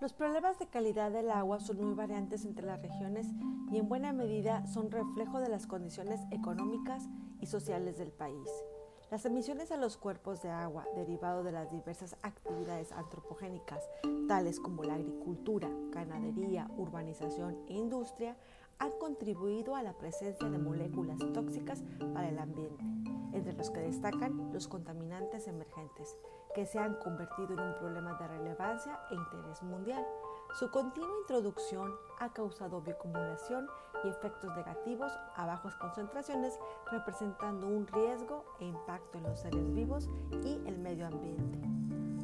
Los problemas de calidad del agua son muy variantes entre las regiones y en buena medida son reflejo de las condiciones económicas y sociales del país. Las emisiones a los cuerpos de agua derivado de las diversas actividades antropogénicas, tales como la agricultura, ganadería, urbanización e industria, han contribuido a la presencia de moléculas tóxicas para el ambiente, entre los que destacan los contaminantes emergentes, que se han convertido en un problema de relevancia e interés mundial. Su continua introducción ha causado bioacumulación y efectos negativos a bajas concentraciones, representando un riesgo e impacto en los seres vivos y el medio ambiente.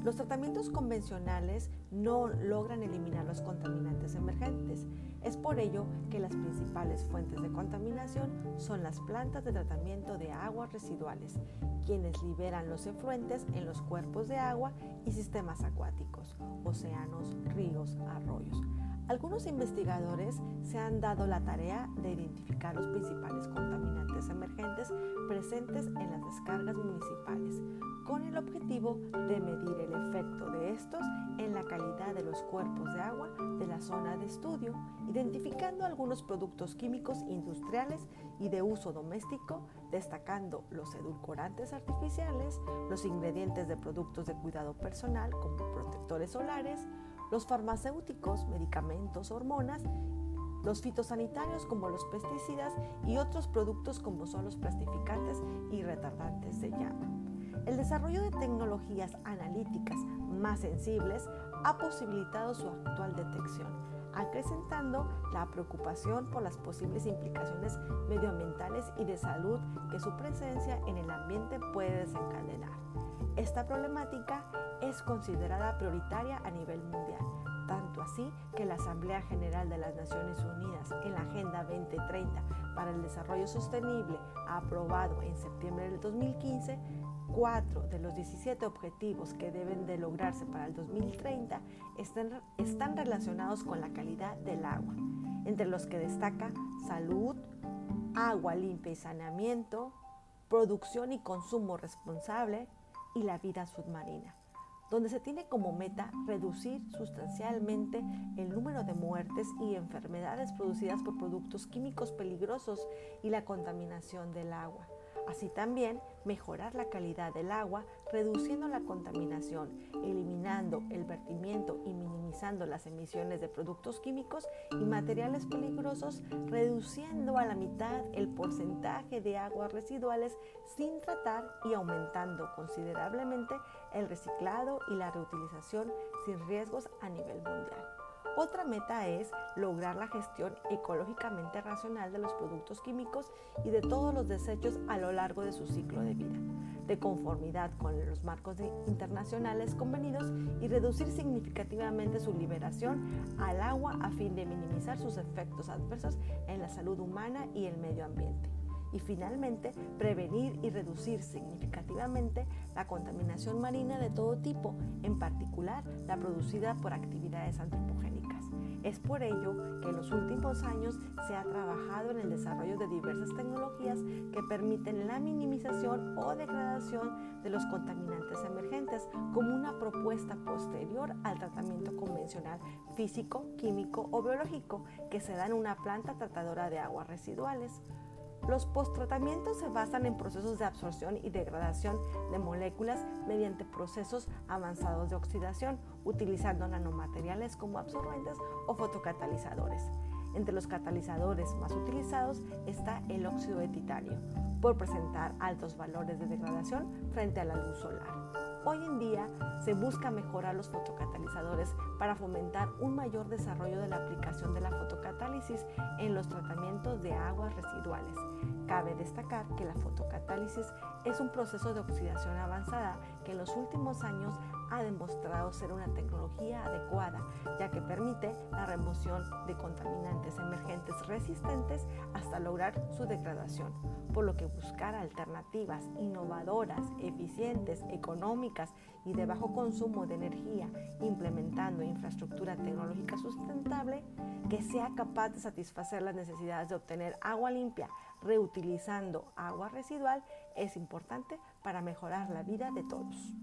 Los tratamientos convencionales no logran eliminar los contaminantes emergentes. Es por ello que las principales fuentes de contaminación son las plantas de tratamiento de aguas residuales, quienes liberan los efluentes en los cuerpos de agua y sistemas acuáticos, océanos, ríos, arroyos. Algunos investigadores se han dado la tarea de identificar los principales contaminantes emergentes presentes en las descargas municipales, con el objetivo de medir el efecto de estos en la calidad de los cuerpos de agua de la zona de estudio, identificando algunos productos químicos industriales y de uso doméstico, destacando los edulcorantes artificiales, los ingredientes de productos de cuidado personal como protectores solares, los farmacéuticos, medicamentos, hormonas, los fitosanitarios como los pesticidas y otros productos como son los plastificantes y retardantes de llama. El desarrollo de tecnologías analíticas más sensibles ha posibilitado su actual detección, acrecentando la preocupación por las posibles implicaciones medioambientales y de salud que su presencia en el ambiente puede desencadenar. Esta problemática es considerada prioritaria a nivel mundial, tanto así que la Asamblea General de las Naciones Unidas en la Agenda 2030 para el Desarrollo Sostenible, aprobado en septiembre del 2015, cuatro de los 17 objetivos que deben de lograrse para el 2030 están, están relacionados con la calidad del agua, entre los que destaca salud, agua limpia y saneamiento, producción y consumo responsable y la vida submarina donde se tiene como meta reducir sustancialmente el número de muertes y enfermedades producidas por productos químicos peligrosos y la contaminación del agua. Así también mejorar la calidad del agua, reduciendo la contaminación, eliminando el vertimiento y minimizando las emisiones de productos químicos y materiales peligrosos, reduciendo a la mitad el porcentaje de aguas residuales sin tratar y aumentando considerablemente el reciclado y la reutilización sin riesgos a nivel mundial. Otra meta es lograr la gestión ecológicamente racional de los productos químicos y de todos los desechos a lo largo de su ciclo de vida, de conformidad con los marcos internacionales convenidos y reducir significativamente su liberación al agua a fin de minimizar sus efectos adversos en la salud humana y el medio ambiente y finalmente prevenir y reducir significativamente la contaminación marina de todo tipo, en particular la producida por actividades antropogénicas. Es por ello que en los últimos años se ha trabajado en el desarrollo de diversas tecnologías que permiten la minimización o degradación de los contaminantes emergentes como una propuesta posterior al tratamiento convencional físico, químico o biológico que se da en una planta tratadora de aguas residuales. Los posttratamientos se basan en procesos de absorción y degradación de moléculas mediante procesos avanzados de oxidación, utilizando nanomateriales como absorbentes o fotocatalizadores. Entre los catalizadores más utilizados está el óxido de titanio, por presentar altos valores de degradación frente a la luz solar. Hoy en día se busca mejorar los fotocatalizadores para fomentar un mayor desarrollo de la aplicación de la fotocatálisis en los tratamientos de aguas residuales. Cabe destacar que la fotocatálisis es un proceso de oxidación avanzada que en los últimos años ha demostrado ser una tecnología adecuada, ya que permite la remoción de contaminantes emergentes resistentes hasta lograr su degradación, por lo que buscar alternativas innovadoras, eficientes, económicas y de bajo consumo de energía, implementando infraestructura tecnológica sustentable que sea capaz de satisfacer las necesidades de obtener agua limpia, reutilizando agua residual, es importante para mejorar la vida de todos.